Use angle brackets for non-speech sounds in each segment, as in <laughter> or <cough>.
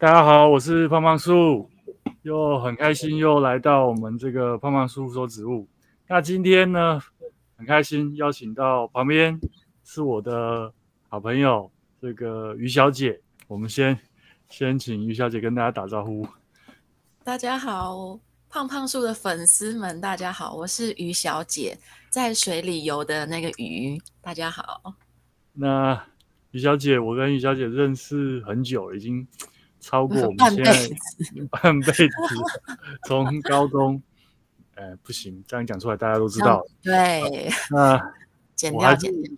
大家好，我是胖胖树，又很开心又来到我们这个胖胖树说植物。那今天呢，很开心邀请到旁边是我的好朋友这个于小姐。我们先先请于小姐跟大家打招呼。大家好，胖胖树的粉丝们，大家好，我是于小姐，在水里游的那个鱼。大家好。那于小姐，我跟于小姐认识很久，已经。超过我们现在 <laughs> 半辈子，从高中，呃，不行，这样讲出来大家都知道。对，那剪掉，剪掉，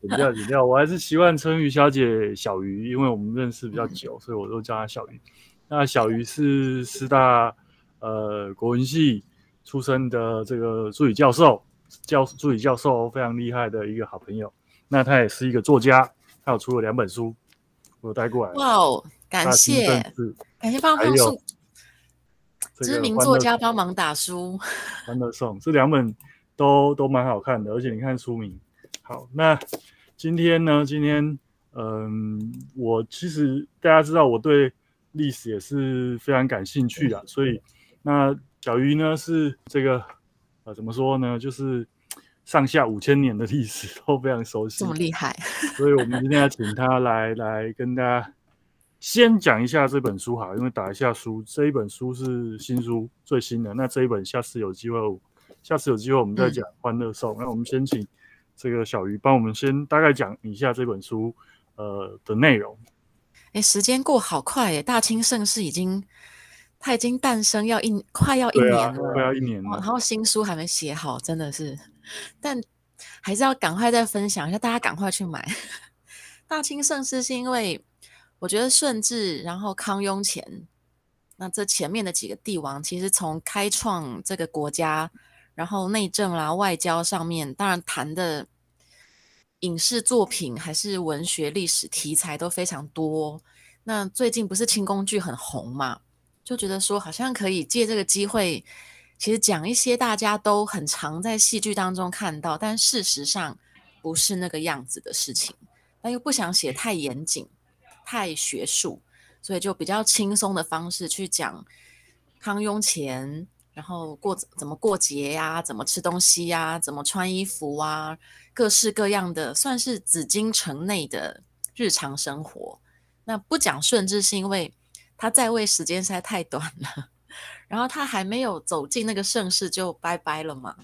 剪掉，剪掉。我还是习惯称于小姐小鱼，因为我们认识比较久，所以我都叫她小鱼。那小鱼是师大呃国文系出身的这个助理教授，教助理教授非常厉害的一个好朋友。那他也是一个作家，他有出了两本书，我有带过来。哇哦！感谢，感谢胖胖送，知名作家帮忙打书。<laughs> 欢乐颂这两本都都蛮好看的，而且你看书名。好，那今天呢？今天嗯，我其实大家知道我对历史也是非常感兴趣的，所以那小鱼呢是这个呃怎么说呢？就是上下五千年的历史都非常熟悉，这么厉害。所以我们今天要请他来来跟大家。先讲一下这本书哈，因为打一下书，这一本书是新书，最新的。那这一本下次有机会，下次有机会我们再讲《欢乐颂》。那我们先请这个小鱼帮我们先大概讲一下这本书呃的内容。哎，时间过好快耶！大清盛世已经，它已经诞生要一快要一年了，啊、快要一年了。然后新书还没写好，真的是，但还是要赶快再分享一下，大家赶快去买。<laughs> 大清盛世是因为。我觉得顺治，然后康雍乾，那这前面的几个帝王，其实从开创这个国家，然后内政啦、外交上面，当然谈的影视作品还是文学历史题材都非常多。那最近不是清宫剧很红嘛，就觉得说好像可以借这个机会，其实讲一些大家都很常在戏剧当中看到，但事实上不是那个样子的事情，但又不想写太严谨。太学术，所以就比较轻松的方式去讲康雍乾，然后过怎么过节呀、怎么吃东西呀、怎么穿衣服啊，各式各样的，算是紫禁城内的日常生活。那不讲顺治，是因为他在位时间实在太短了，然后他还没有走进那个盛世就拜拜了嘛，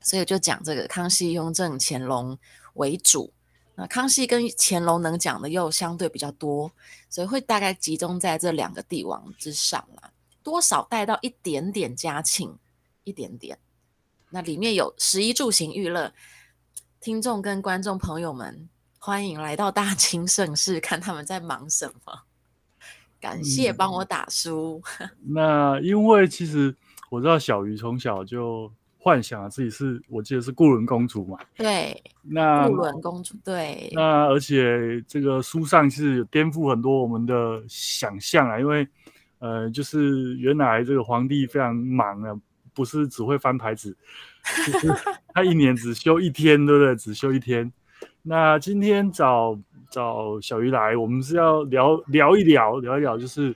所以就讲这个康熙、雍正、乾隆为主。那康熙跟乾隆能讲的又相对比较多，所以会大概集中在这两个帝王之上啦，多少带到一点点嘉庆，一点点。那里面有十一住行娱乐，听众跟观众朋友们，欢迎来到大清盛世，看他们在忙什么。感谢帮我打书。嗯、<laughs> 那因为其实我知道小鱼从小就。幻想自己是我记得是固伦公主嘛？对，那固伦公主对。那而且这个书上是颠覆很多我们的想象啊，因为呃，就是原来这个皇帝非常忙啊，不是只会翻牌子，就是他一年只休一天，对不对？只休一天。那今天找找小鱼来，我们是要聊聊一聊，聊一聊，就是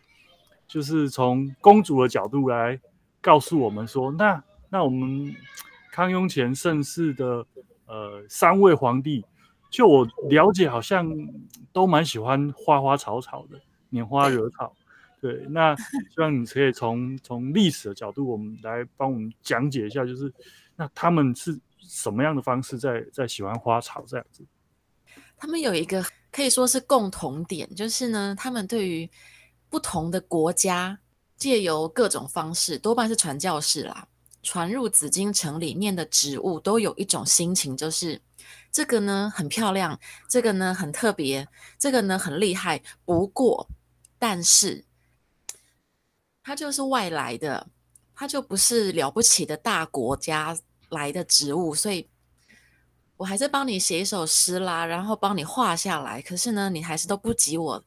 就是从公主的角度来告诉我们说那。那我们康雍乾盛世的呃三位皇帝，就我了解，好像都蛮喜欢花花草草的，拈花惹草。对，那希望你可以从从历史的角度，我们来帮我们讲解一下，就是那他们是什么样的方式在在喜欢花草这样子？他们有一个可以说是共同点，就是呢，他们对于不同的国家，借由各种方式，多半是传教士啦。传入紫禁城里面的植物都有一种心情，就是这个呢很漂亮，这个呢很特别，这个呢很厉害。不过，但是它就是外来的，它就不是了不起的大国家来的植物，所以我还是帮你写一首诗啦，然后帮你画下来。可是呢，你还是都不及我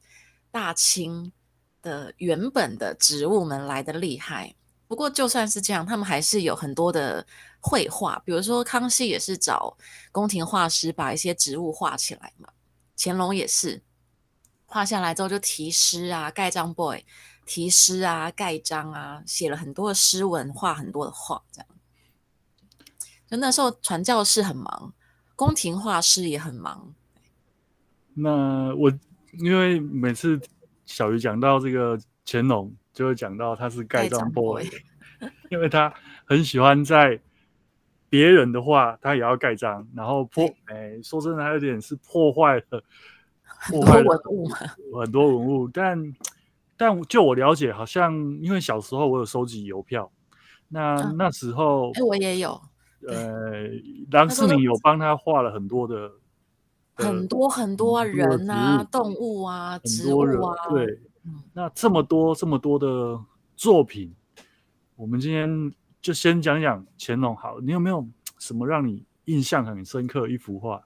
大清的原本的植物们来的厉害。不过就算是这样，他们还是有很多的绘画，比如说康熙也是找宫廷画师把一些植物画起来嘛，乾隆也是画下来之后就题诗啊，盖章 boy 题诗啊，盖章啊，写了很多的诗文，画很多的画，这样。就那时候传教士很忙，宫廷画师也很忙。那我因为每次小鱼讲到这个乾隆，就会讲到他是盖章 boy，<laughs> 因为他很喜欢在别人的话，他也要盖章，然后破，哎，说真的，还有点是破坏了。<laughs> 破坏文物嘛，很多文物，但但就我了解，好像因为小时候我有收集邮票，那、嗯、那时候，哎，我也有，呃，郎世宁有帮他画了很多的，很多很多人啊，动物啊，植物啊，对，嗯、那这么多这么多的作品，我们今天就先讲讲乾隆好，你有没有什么让你印象很深刻一幅画？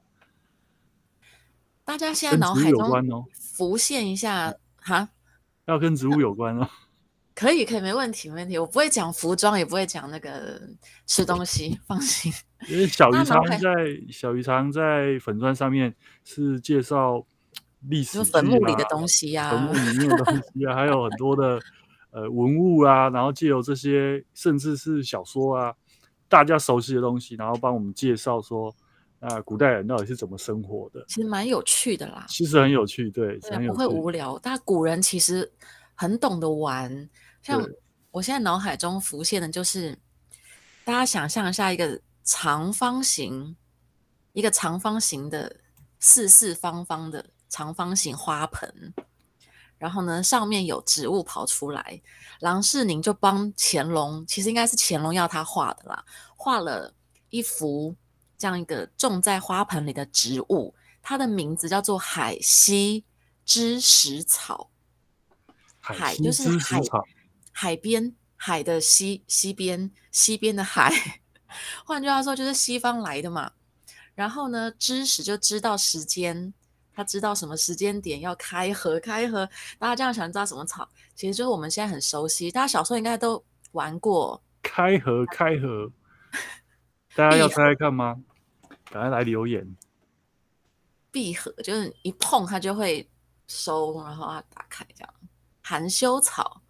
大家现在脑海中浮现一下哈，要跟植物有关哦。可以，可以，没问题，没问题。我不会讲服装，也不会讲那个吃东西，放心。因为小鱼常在小鱼常在粉砖上面是介绍历史、啊，坟墓里的东西呀、啊，坟墓里面的东西啊，还有很多的呃文物啊，然后借由这些，甚至是小说啊，大家熟悉的东西，然后帮我们介绍说。啊，古代人到底是怎么生活的？其实蛮有趣的啦。其实很有趣，对，对，不会无聊。但古人其实很懂得玩。像我现在脑海中浮现的就是，大家想象一下一个长方形，一个长方形的四四方方的长方形花盆，然后呢，上面有植物跑出来。郎世宁就帮乾隆，其实应该是乾隆要他画的啦，画了一幅。这样一个种在花盆里的植物，它的名字叫做海西知时草。海就是海，海边海的西西边西边的海，<laughs> 换句话说就是西方来的嘛。然后呢，知时就知道时间，他知道什么时间点要开合开合。大家这样想知道什么草？其实就是我们现在很熟悉，大家小时候应该都玩过开合开合。大家要猜猜看吗？赶快来留言。闭合就是一碰它就会收，然后它打开这样。含羞草，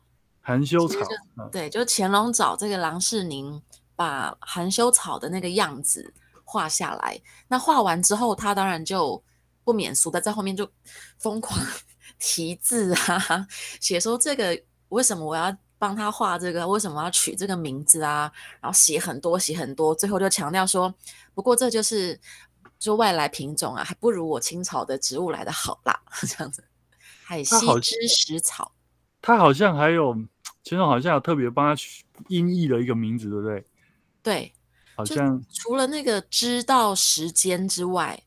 含羞草，就对，就乾隆找这个郎世宁把含羞草的那个样子画下来。那画完之后，他当然就不免俗的在后面就疯狂题字啊，写说这个为什么我要。帮他画这个，为什么要取这个名字啊？然后写很多，写很多，最后就强调说，不过这就是就外来品种啊，还不如我清朝的植物来的好啦，<laughs> 这样子。海西知时草，他好像还有，乾隆好像有特别帮他取音译的一个名字，对不对？对，好像除了那个知道时间之外，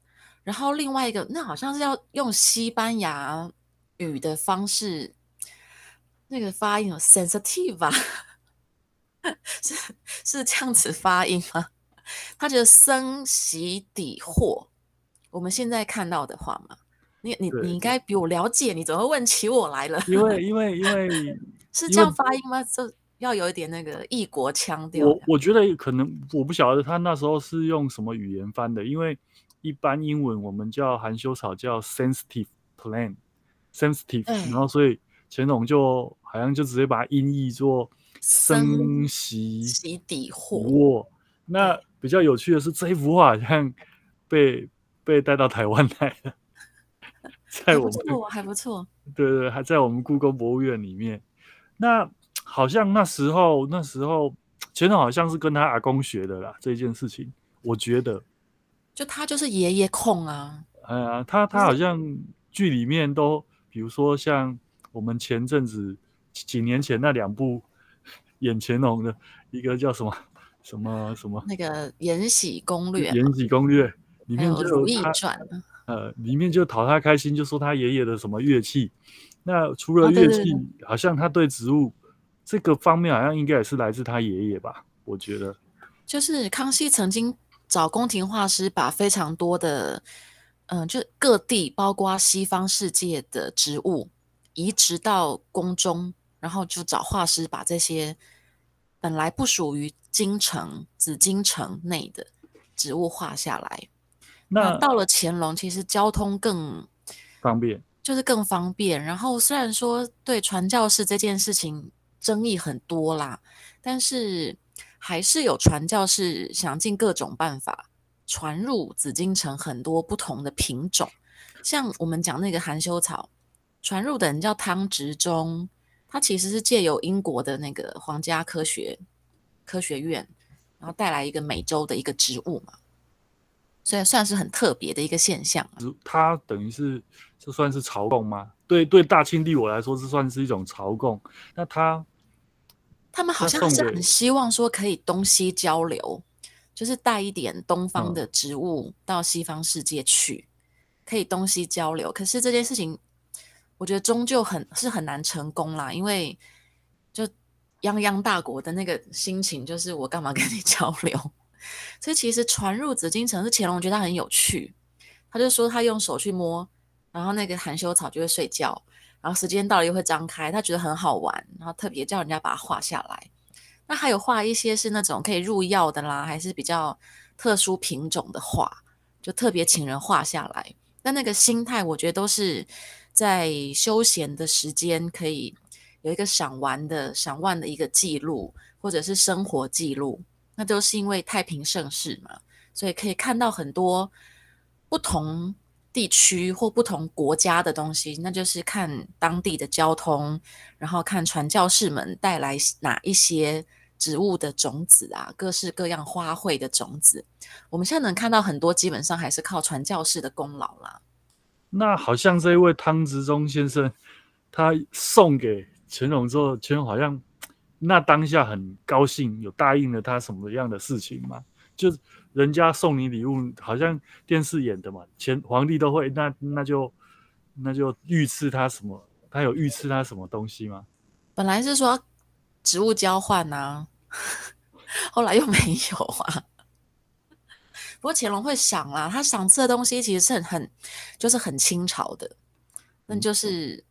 然后另外一个那好像是要用西班牙语的方式。那个发音有 sensitive 吧？是是这样子发音吗？他觉得生息底货，我们现在看到的话嘛，你你你应该比我了解，你怎么会问起我来了？因为因为 <laughs> 因为是这样发音吗？这要有一点那个异国腔调。我我觉得可能我不晓得他那时候是用什么语言翻的，因为一般英文我们叫含羞草叫 sensitive plant，sensitive，然后所以。乾隆就好像就直接把它音译做生息底货。那比较有趣的是，这一幅画好像被 <laughs> 被带到台湾来了，<laughs> 在我们还不错，还不错。对对，还在我们故宫博物院里面。那好像那时候那时候乾隆好像是跟他阿公学的啦，这件事情，我觉得。就他就是爷爷控啊。哎呀，他他好像剧里面都，比如说像。我们前阵子几年前那两部演乾隆的，一个叫什么什么什么？那个《延禧攻略》。《延禧攻略》里面就《如懿传》。呃，里面就讨他开心，就说他爷爷的什么乐器。那除了乐器，好像他对植物这个方面，好像应该也是来自他爷爷吧？我觉得。就是康熙曾经找宫廷画师，把非常多的，嗯、呃，就各地，包括西方世界的植物。移植到宫中，然后就找画师把这些本来不属于京城紫禁城内的植物画下来。那，那到了乾隆，其实交通更方便，就是更方便。然后虽然说对传教士这件事情争议很多啦，但是还是有传教士想尽各种办法传入紫禁城很多不同的品种。像我们讲那个含羞草，传入的人叫汤植中，他其实是借由英国的那个皇家科学科学院，然后带来一个美洲的一个植物嘛。所以算是很特别的一个现象。它等于是这算是朝贡吗？对对，大清帝我来说是算是一种朝贡。那他他们好像是很希望说可以东西交流，就是带一点东方的植物到西方世界去，嗯、可以东西交流。可是这件事情，我觉得终究很是很难成功啦，因为就泱泱大国的那个心情，就是我干嘛跟你 <laughs> 交流？所以其实传入紫禁城是乾隆觉得他很有趣，他就说他用手去摸，然后那个含羞草就会睡觉，然后时间到了又会张开，他觉得很好玩，然后特别叫人家把它画下来。那还有画一些是那种可以入药的啦，还是比较特殊品种的画，就特别请人画下来。但那个心态，我觉得都是在休闲的时间可以有一个赏玩的赏玩的一个记录，或者是生活记录。那都是因为太平盛世嘛，所以可以看到很多不同地区或不同国家的东西。那就是看当地的交通，然后看传教士们带来哪一些植物的种子啊，各式各样花卉的种子。我们现在能看到很多，基本上还是靠传教士的功劳啦。那好像这一位汤执中先生，他送给乾隆之后，乾隆好像。那当下很高兴，有答应了他什么样的事情吗？就人家送你礼物，好像电视演的嘛，前皇帝都会，那那就那就御赐他什么？他有御赐他什么东西吗？本来是说植物交换啊，<laughs> 后来又没有啊。不过乾隆会赏啦，他赏赐的东西其实是很很就是很清朝的，那就是。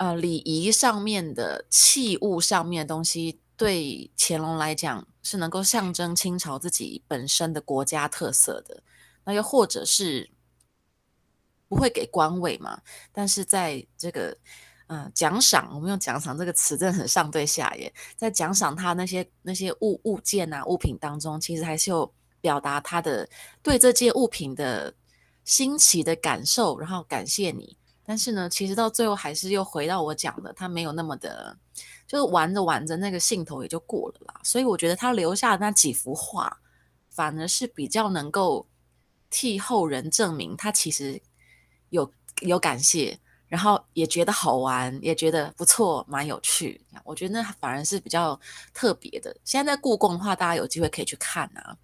呃，礼仪上面的器物上面的东西，对乾隆来讲是能够象征清朝自己本身的国家特色的。那又或者是不会给官位嘛？但是在这个呃奖赏，我们用奖赏这个词真的很上对下耶。在奖赏他那些那些物物件啊物品当中，其实还是有表达他的对这件物品的新奇的感受，然后感谢你。但是呢，其实到最后还是又回到我讲的，他没有那么的，就是玩着玩着那个兴头也就过了啦。所以我觉得他留下那几幅画，反而是比较能够替后人证明他其实有有感谢，然后也觉得好玩，也觉得不错，蛮有趣。我觉得那反而是比较特别的。现在在故宫的话，大家有机会可以去看啊。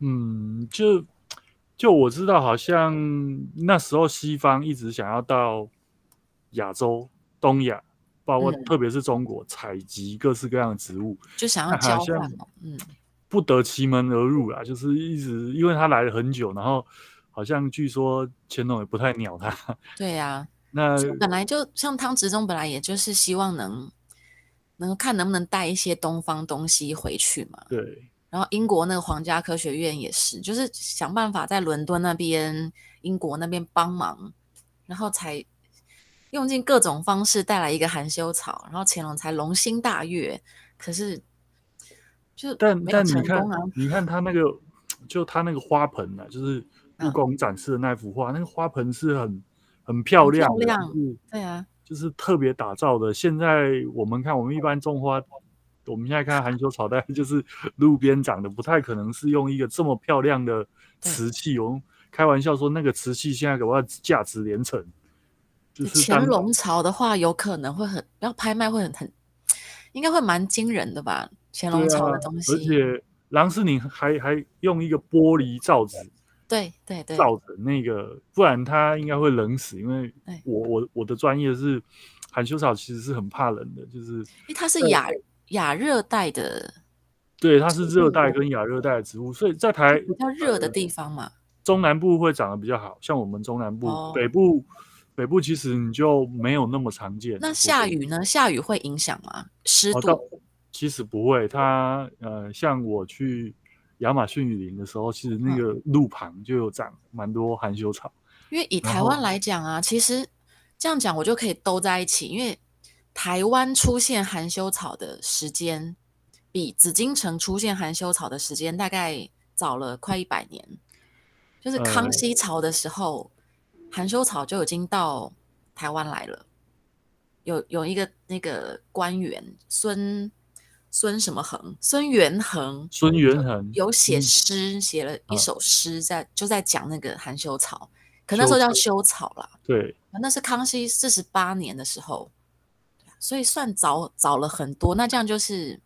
嗯，就。就我知道，好像那时候西方一直想要到亚洲、东亚，包括特别是中国采集各式各样的植物，就想要交换嘛。嗯，不得其门而入啦，就是一直因为他来了很久，然后好像据说乾隆也不太鸟他。<laughs> 对呀、啊，那本来就像汤执中，本来也就是希望能能看能不能带一些东方东西回去嘛。对。然后英国那个皇家科学院也是，就是想办法在伦敦那边、英国那边帮忙，然后才用尽各种方式带来一个含羞草，然后乾隆才龙心大悦。可是就但但你看，你看他那个，就他那个花盆啊，就是故宫展示的那幅画，嗯、那个花盆是很很漂亮的，漂亮，就是、对啊，就是特别打造的。现在我们看，我们一般种花。我们现在看含羞草，大 <laughs> 概就是路边长的，不太可能是用一个这么漂亮的瓷器。我们开玩笑说，那个瓷器现在给我价值连城。就是乾隆朝的话，有可能会很要拍卖，会很很，应该会蛮惊人的吧？乾隆朝的东西，而且郎世宁还还用一个玻璃罩子，对对对，罩着那个，不然他应该会冷死。因为我我我的专业是含羞草，其实是很怕冷的，就是因为它是亚。亚热带的，对，它是热带跟亚热带的植物，所以在台比较热的地方嘛，中南部会长得比较好，像我们中南部，哦、北部北部其实你就没有那么常见。那下雨呢？下雨会影响吗？湿度、哦？其实不会，它呃，像我去亚马逊雨林的时候，其实那个路旁就有长蛮多含羞草，因为以台湾来讲啊，其实这样讲我就可以兜在一起，因为台湾出现含羞草的时间，比紫禁城出现含羞草的时间大概早了快一百年。就是康熙朝的时候，呃、含羞草就已经到台湾来了。有有一个那个官员孙孙什么恒，孙元恒，孙元恒有写诗，写、嗯、了一首诗在，就在讲那个含羞草，可那时候叫羞草啦。对，那是康熙四十八年的时候，所以算早早了很多。那这样就是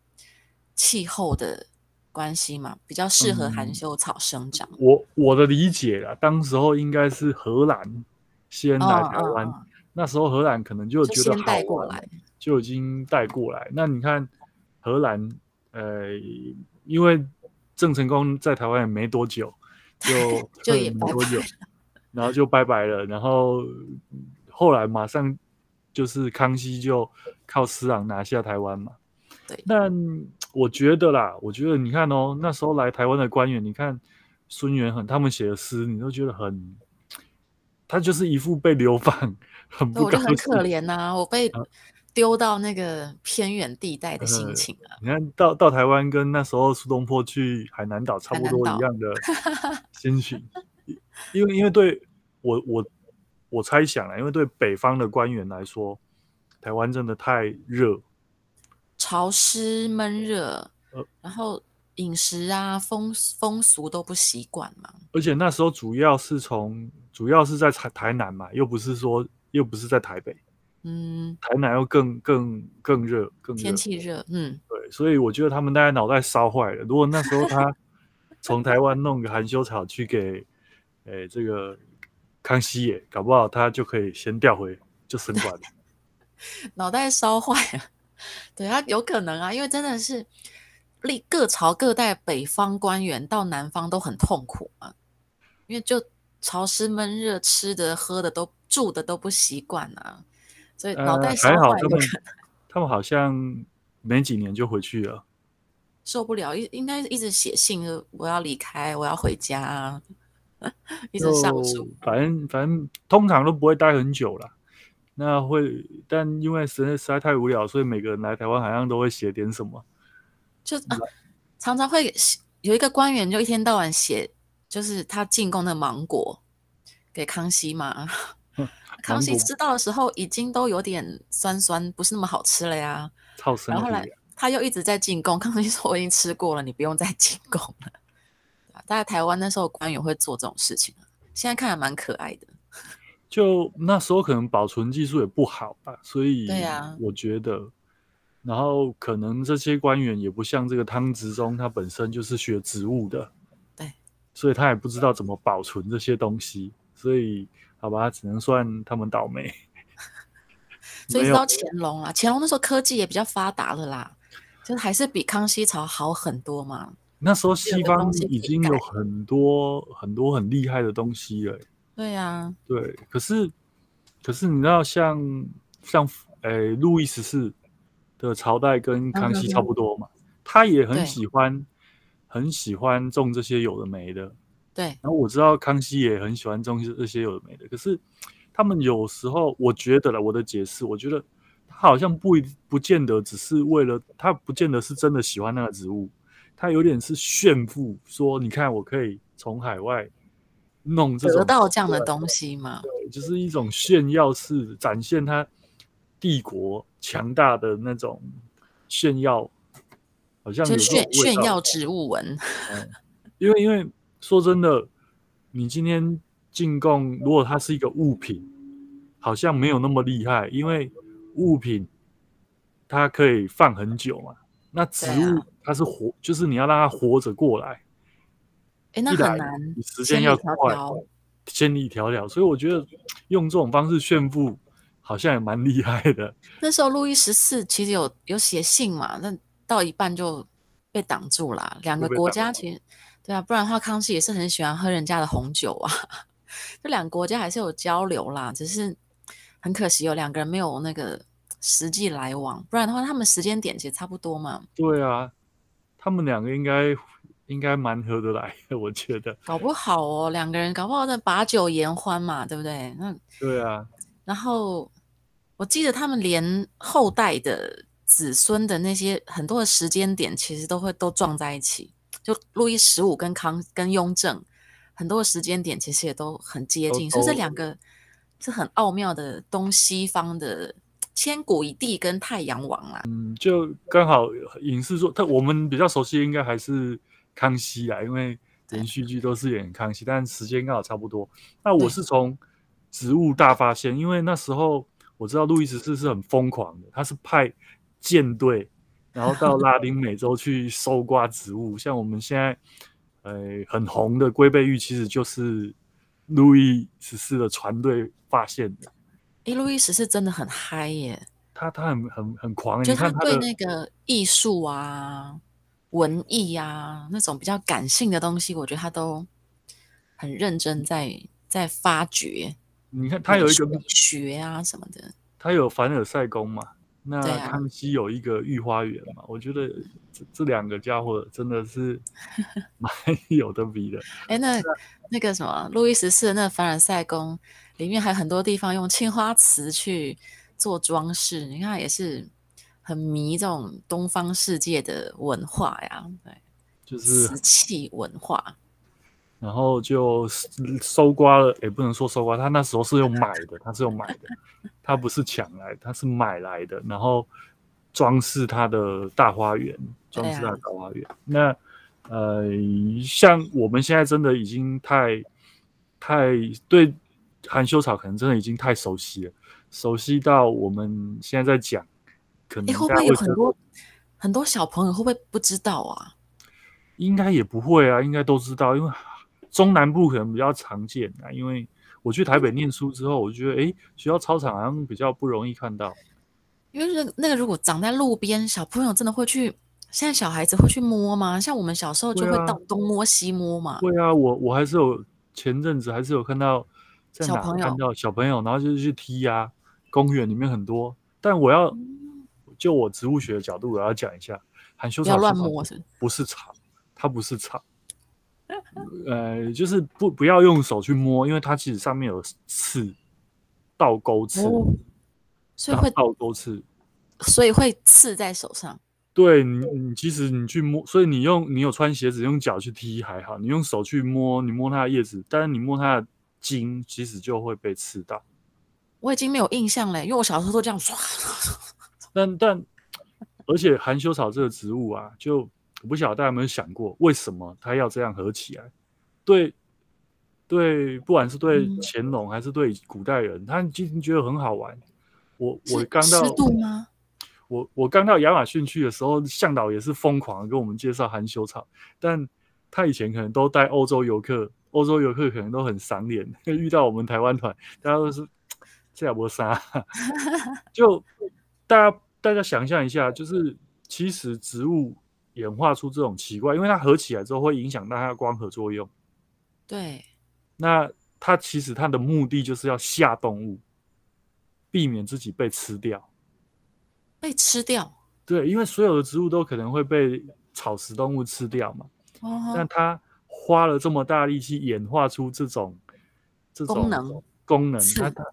气候的关系嘛，比较适合含羞草生长。嗯、我我的理解啦，当时候应该是荷兰先来台湾。哦哦那时候荷兰可能就觉得好，带过来，就已经带过来。那你看荷兰，呃，因为郑成功在台湾也没多久，就 <laughs> 就也没多久，<laughs> 然后就拜拜了。然后后来马上就是康熙就靠施琅拿下台湾嘛。对。那我觉得啦，我觉得你看哦，那时候来台湾的官员，你看孙元衡他们写的诗，你都觉得很，他就是一副被流放。很不，我就很可怜呐、啊，我被丢到那个偏远地带的心情啊！呃、你看到到台湾，跟那时候苏东坡去海南岛差不多一样的 <laughs> 心情，因为因为对我我我猜想啊，因为对北方的官员来说，台湾真的太热，潮湿闷热，然后饮食啊风风俗都不习惯嘛。而且那时候主要是从主要是在台台南嘛，又不是说。又不是在台北，嗯，台南又更更更热，更天气热，嗯，对，所以我觉得他们大概脑袋烧坏了。如果那时候他 <laughs> 从台湾弄个含羞草去给，诶、欸，这个康熙爷，搞不好他就可以先调回就升官了。<laughs> 脑袋烧坏了，<laughs> 对啊，有可能啊，因为真的是历各朝各代北方官员到南方都很痛苦嘛，因为就潮湿闷热，吃的喝的都。住的都不习惯啊，所以脑袋烧坏、呃、还好他们，他们好像没几年就回去了，受不了，应应该一直写信，我要离开，我要回家、啊，<laughs> 一直上诉。反正反正通常都不会待很久了，那会，但因为实在实在太无聊，所以每个人来台湾好像都会写点什么，就、啊、<laughs> 常常会有一个官员就一天到晚写，就是他进贡的芒果给康熙嘛。<laughs> 康熙吃到的时候，已经都有点酸酸，不是那么好吃了呀。然后后来他又一直在进贡，康熙说：“我已经吃过了，你不用再进贡了。”大概台湾那时候官员会做这种事情，现在看还蛮可爱的。<laughs> 就那时候可能保存技术也不好吧，所以对呀，我觉得、啊。然后可能这些官员也不像这个汤植中，他本身就是学植物的，对，所以他也不知道怎么保存这些东西，所以。好吧，只能算他们倒霉。<laughs> 所以到乾隆啊，乾隆那时候科技也比较发达了啦，就还是比康熙朝好很多嘛。那时候西方已经有很多很多很厉害的东西了。对呀、啊，对。可是可是你知道像，像像诶，路易十四的朝代跟康熙差不多嘛，嗯、他也很喜欢很喜欢种这些有的没的。对，然后我知道康熙也很喜欢种这些有的没的，可是他们有时候，我觉得了我的解释，我觉得他好像不一不见得只是为了他，不见得是真的喜欢那个植物，他有点是炫富，说你看我可以从海外弄这种得到这样的东西嘛，对，就是一种炫耀式展现他帝国强大的那种炫耀，好像有炫炫耀植物文，嗯，因为因为。说真的，你今天进贡，如果它是一个物品，好像没有那么厉害，因为物品它可以放很久嘛。那植物它是活，就是你要让他活着过来，哎，那很难，你时间要快，千里迢迢。所以我觉得用这种方式炫富，好像也蛮厉害的。<laughs> 那时候路易十四其实有有写信嘛，那到一半就被挡住了。两个国家其实。对啊，不然的话，康熙也是很喜欢喝人家的红酒啊。<laughs> 这两个国家还是有交流啦，只是很可惜有两个人没有那个实际来往。不然的话，他们时间点其实差不多嘛。对啊，他们两个应该应该蛮合得来的，我觉得。搞不好哦，两个人搞不好在把酒言欢嘛，对不对？那对啊。然后我记得他们连后代的子孙的那些很多的时间点，其实都会都撞在一起。就路易十五跟康跟雍正，很多的时间点其实也都很接近，所以这两个是很奥妙的东西方的千古一帝跟太阳王啊。嗯，就刚好影视作，他我们比较熟悉应该还是康熙啊，因为连续剧都是演康熙，但时间刚好差不多。那我是从植物大发现，因为那时候我知道路易十四是很疯狂的，他是派舰队。然后到 <laughs> 拉丁美洲去搜刮植物，像我们现在，呃，很红的龟背芋，其实就是路易十四的船队发现的。哎，路易十四真的很嗨耶！他他很很很狂，就他对那个艺术啊、文艺啊那种比较感性的东西，我觉得他都很认真在在发掘。你看他有一个美学啊什么的，他有凡尔赛宫嘛。那康熙有一个御花园嘛？啊、我觉得这这两个家伙真的是 <laughs> 蛮有的比的。哎，<laughs> 那那个什么，路易十四的那凡尔赛宫里面还有很多地方用青花瓷去做装饰，你看也是很迷这种东方世界的文化呀。对，就是瓷器文化。然后就收刮了，也不能说收刮，他那时候是用买的，他是用买的，他不是抢来，他是买来的，然后装饰他的大花园，装饰他的大花园。啊、那呃，像我们现在真的已经太太对含羞草可能真的已经太熟悉了，熟悉到我们现在在讲，可能会不会有很多很多小朋友会不会不知道啊？应该也不会啊，应该都知道，因为。中南部可能比较常见啊，因为我去台北念书之后，我就觉得，哎，学校操场好像比较不容易看到。因为那那个如果长在路边，小朋友真的会去，现在小孩子会去摸吗？像我们小时候就会到东摸西摸嘛。会啊，我我还是有前阵子还是有看到在哪看到小朋友，然后就是去踢啊，公园里面很多。但我要就我植物学的角度，我要讲一下，含羞草是，不是草，它不是草。<laughs> 呃，就是不不要用手去摸，因为它其实上面有刺，倒钩刺，哦，所以会倒钩刺，所以会刺在手上。对你，你其实你去摸，所以你用你有穿鞋子用脚去踢还好，你用手去摸，你摸它的叶子，但是你摸它的茎，其实就会被刺到。我已经没有印象了，因为我小时候都这样刷。<laughs> 但但而且含羞草这个植物啊，就。我不晓得大家有没有想过，为什么它要这样合起来？对，对，不管是对乾隆还是对古代人，他其实觉得很好玩。我我刚到，我我刚到亚马逊去的时候，向导也是疯狂的跟我们介绍含羞草，但他以前可能都带欧洲游客，欧洲游客可能都很赏脸，<laughs> 遇到我们台湾团，大家都是 <tsk> 这样不杀，<laughs> 就大家大家想象一下，就是其实植物。演化出这种奇怪，因为它合起来之后会影响到它的光合作用。对，那它其实它的目的就是要吓动物，避免自己被吃掉。被吃掉？对，因为所有的植物都可能会被草食动物吃掉嘛。哦。那它花了这么大力气演化出这种这种功能，功能它它。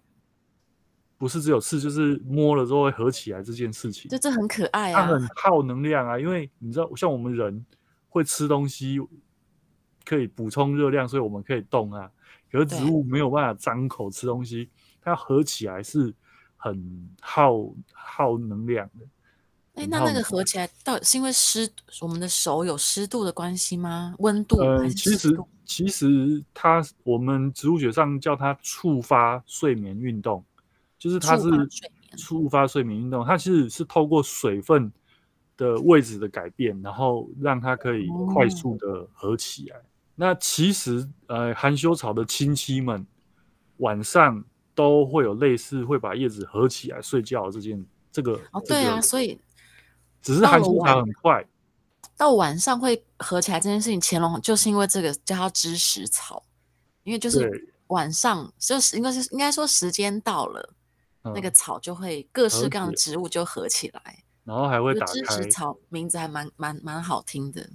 不是只有刺，就是摸了之后会合起来这件事情，就这很可爱啊。它很耗能量啊，因为你知道，像我们人会吃东西，可以补充热量，所以我们可以动啊。可是植物没有办法张口吃东西，它合起来是很耗耗能量的。哎，那那个合起来，到底是因为湿，我们的手有湿度的关系吗？温度？呃，其实其实它，我们植物学上叫它触发睡眠运动。就是它是触发睡眠运动，它其实是透过水分的位置的改变，然后让它可以快速的合起来。那其实呃，含羞草的亲戚们晚上都会有类似会把叶子合起来睡觉这件这个。哦，对啊，所以只是含羞草很快到晚上会合起来这件事情，乾隆就是因为这个叫它知识草，因为就是晚上就是应该是应该说时间到了。那个草就会各式各样的植物就合起来，然后还会打开。知识草名字还蛮蛮蛮好听的，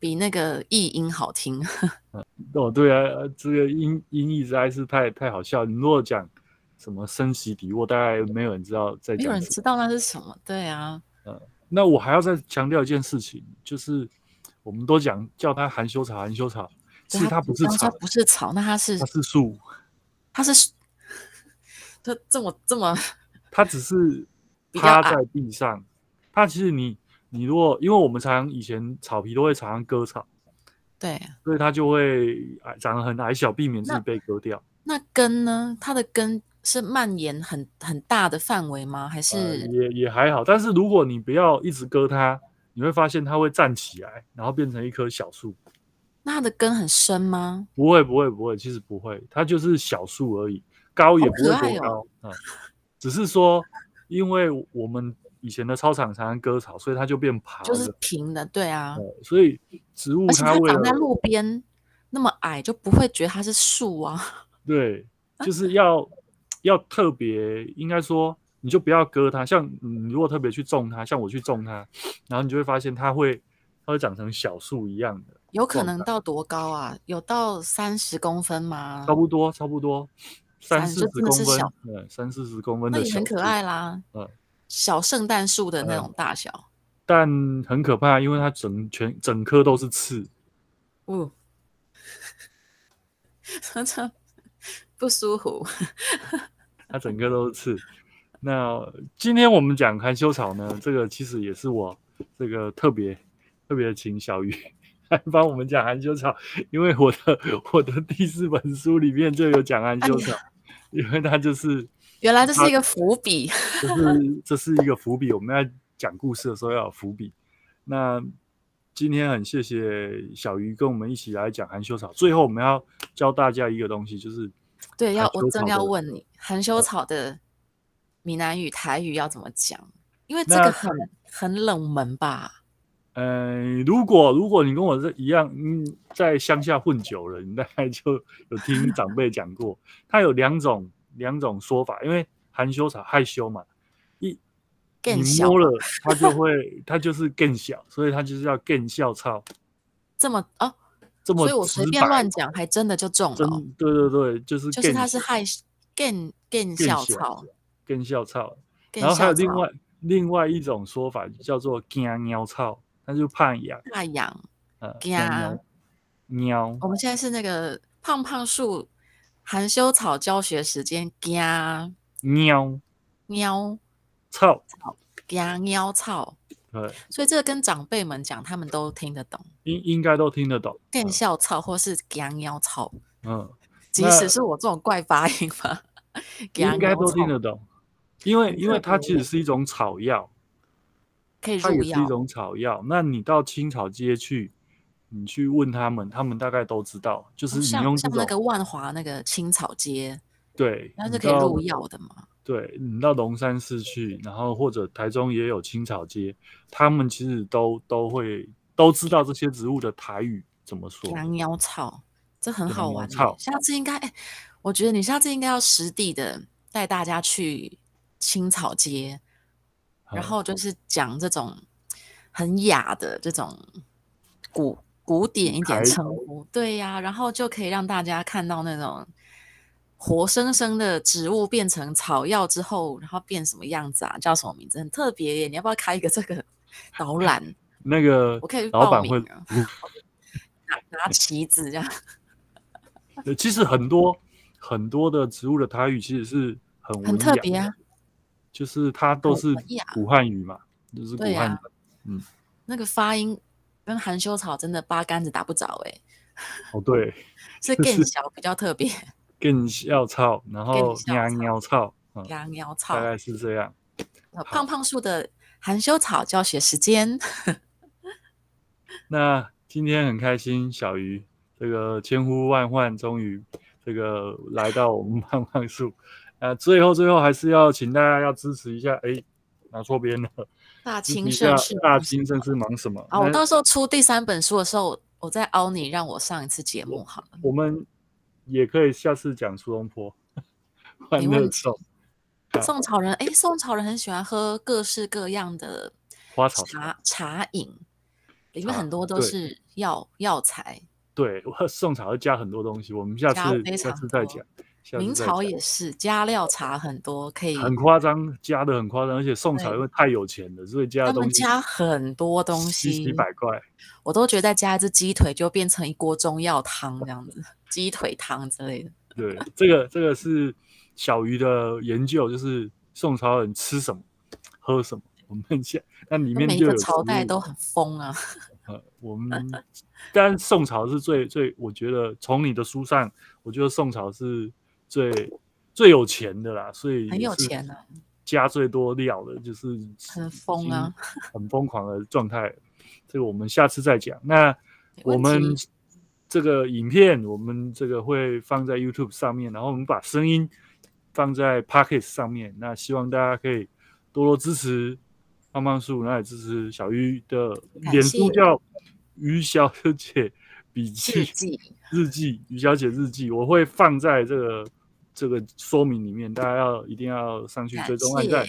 比那个译音好听。<laughs> 哦，对啊，这个音音译实在是太太好笑。你如果讲什么升息底沃，大概没有人知道在。没有人知道那是什么。对啊。嗯，那我还要再强调一件事情，就是我们都讲叫它含羞草，含羞草，其实它不是草，它不是草，那它是它是树，它是它这么这么，它只是 <laughs> 趴在地上。它其实你。你如果因为我们常常以前草皮都会常常割草，对，所以它就会矮，长得很矮小，避免自己被割掉。那，那根呢？它的根是蔓延很很大的范围吗？还是、呃、也也还好？但是如果你不要一直割它，你会发现它会站起来，然后变成一棵小树。那它的根很深吗？不会不会不会，其实不会，它就是小树而已，高也不会多高啊、哦嗯。只是说，因为我们。以前的操场常常割草，所以它就变爬，就是平的，对啊。所以植物它会长在路边那么矮，就不会觉得它是树啊。对，就是要要特别，应该说你就不要割它。像你如果特别去种它，像我去种它，然后你就会发现它会它会长成小树一样的。有可能到多高啊？有到三十公分吗？差不多，差不多三四十公分，对，三四十公分的，那也很可爱啦。嗯。小圣诞树的那种大小，嗯，但很可怕，因为它整全整棵都是刺。哦，<laughs> 不舒服。它整个都是刺。那今天我们讲含羞草呢，这个其实也是我这个特别特别请小鱼 <laughs> 来帮我们讲含羞草，因为我的我的第四本书里面就有讲含羞草，哎，因为它就是。<laughs> 原来这是一个伏笔，这是这是一个伏笔。我们要讲故事的时候要有伏笔。那今天很谢谢小鱼跟我们一起来讲含羞草。最后我们要教大家一个东西，就是对，要我正要问你，含羞草的闽南语、台语要怎么讲？因为这个很很冷门吧？嗯、呃，如果如果你跟我这一样，嗯，在乡下混久了，你大概就有听长辈讲过，它有两种。两种说法，因为含羞草害羞嘛，一你摸了它就会，它就是更小，所以它就是要更笑草。这么哦，这么，所以我随便乱讲，还真的就中了，哦。对对对，就是就是它是害更更校草，更校草。然后还有另外另外一种说法叫做惊鸟草，那就怕痒，怕痒，呃，惊鸟。我们现在是那个胖胖树。含羞草教学时间，惊喵喵草草惊喵草，对，所以这个跟长辈们讲，他们都听得懂，应应该都听得懂。更笑草或是惊喵草，嗯，即使是我这种怪发音嘛，应该都听得懂，因为因为它其实是一种草药，可以入药，它也是一种草药。那你到青草街去。你去问他们，他们大概都知道，就是你用、哦、像，像那个万华那个青草街，对，那是可以入药的嘛？对，你到龙山寺去，然后或者台中也有青草街，他们其实都都会都知道这些植物的台语怎么说。羊腰草，这很好玩。下次应该，哎，我觉得你下次应该要实地的带大家去青草街，嗯、然后就是讲这种很雅的这种古。古典一点称呼，对呀、啊，然后就可以让大家看到那种活生生的植物变成草药之后，然后变什么样子啊？叫什么名字？很特别耶！你要不要开一个这个 <laughs> 导览？<laughs> 那个我可以老板会 <laughs> 拿拿旗子这样。其实很多很多的植物的台语其实是很很特别啊，就是它都是古汉语嘛，就是古汉语、啊。嗯，那个发音。跟含羞草真的八竿子打不着哎、欸！哦，对，是更小比较特别，更小草，然后鸟鸟草，鸟鸟草，大概是这样。胖胖树的含羞草教学时间。<laughs> 那今天很开心，小鱼这个千呼万唤，终于这个来到我们胖胖树。那最后最后还是要请大家要支持一下，哎，拿错边了。大青盛世，大青盛世忙什么？啊，我到时候出第三本书的时候，我再邀你让我上一次节目好了。我们也可以下次讲苏东坡。<laughs> 欢乐颂。<laughs> 宋朝人，哎，宋朝人很喜欢喝各式各样的花草茶茶饮，里面很多都是药药材。对，宋朝要加很多东西，我们下次下次再讲。明朝也是加料茶很多，可以很夸张，加的很夸张，而且宋朝因为太有钱了，所以加的东西加很多东西，几百块，我都觉得再加一只鸡腿就变成一锅中药汤这样子，鸡腿汤之类的。对，这个这个是小鱼的研究，就是宋朝人吃什么，喝什么。我们现那里面就朝代都很疯啊。呃，我们当然宋朝是最最，我觉得从你的书上，我觉得宋朝是最最有钱的啦，所以很有钱啊，加最多料的就是很疯啊，很疯狂的状态。这个我们下次再讲。那我们这个影片，我们这个会放在 YouTube 上面，然后我们把声音放在 Pocket 上面。那希望大家可以多多支持。胖胖树，那也支持小鱼的脸书叫鱼小姐笔记日记，日记鱼小姐日记，我会放在这个这个说明里面，大家要一定要上去追踪按赞。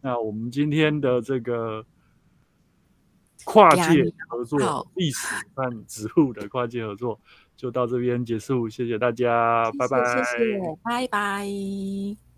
那我们今天的这个跨界合作，历史和植物的跨界合作就到这边结束，谢谢大家，谢谢，拜拜，谢谢，拜拜。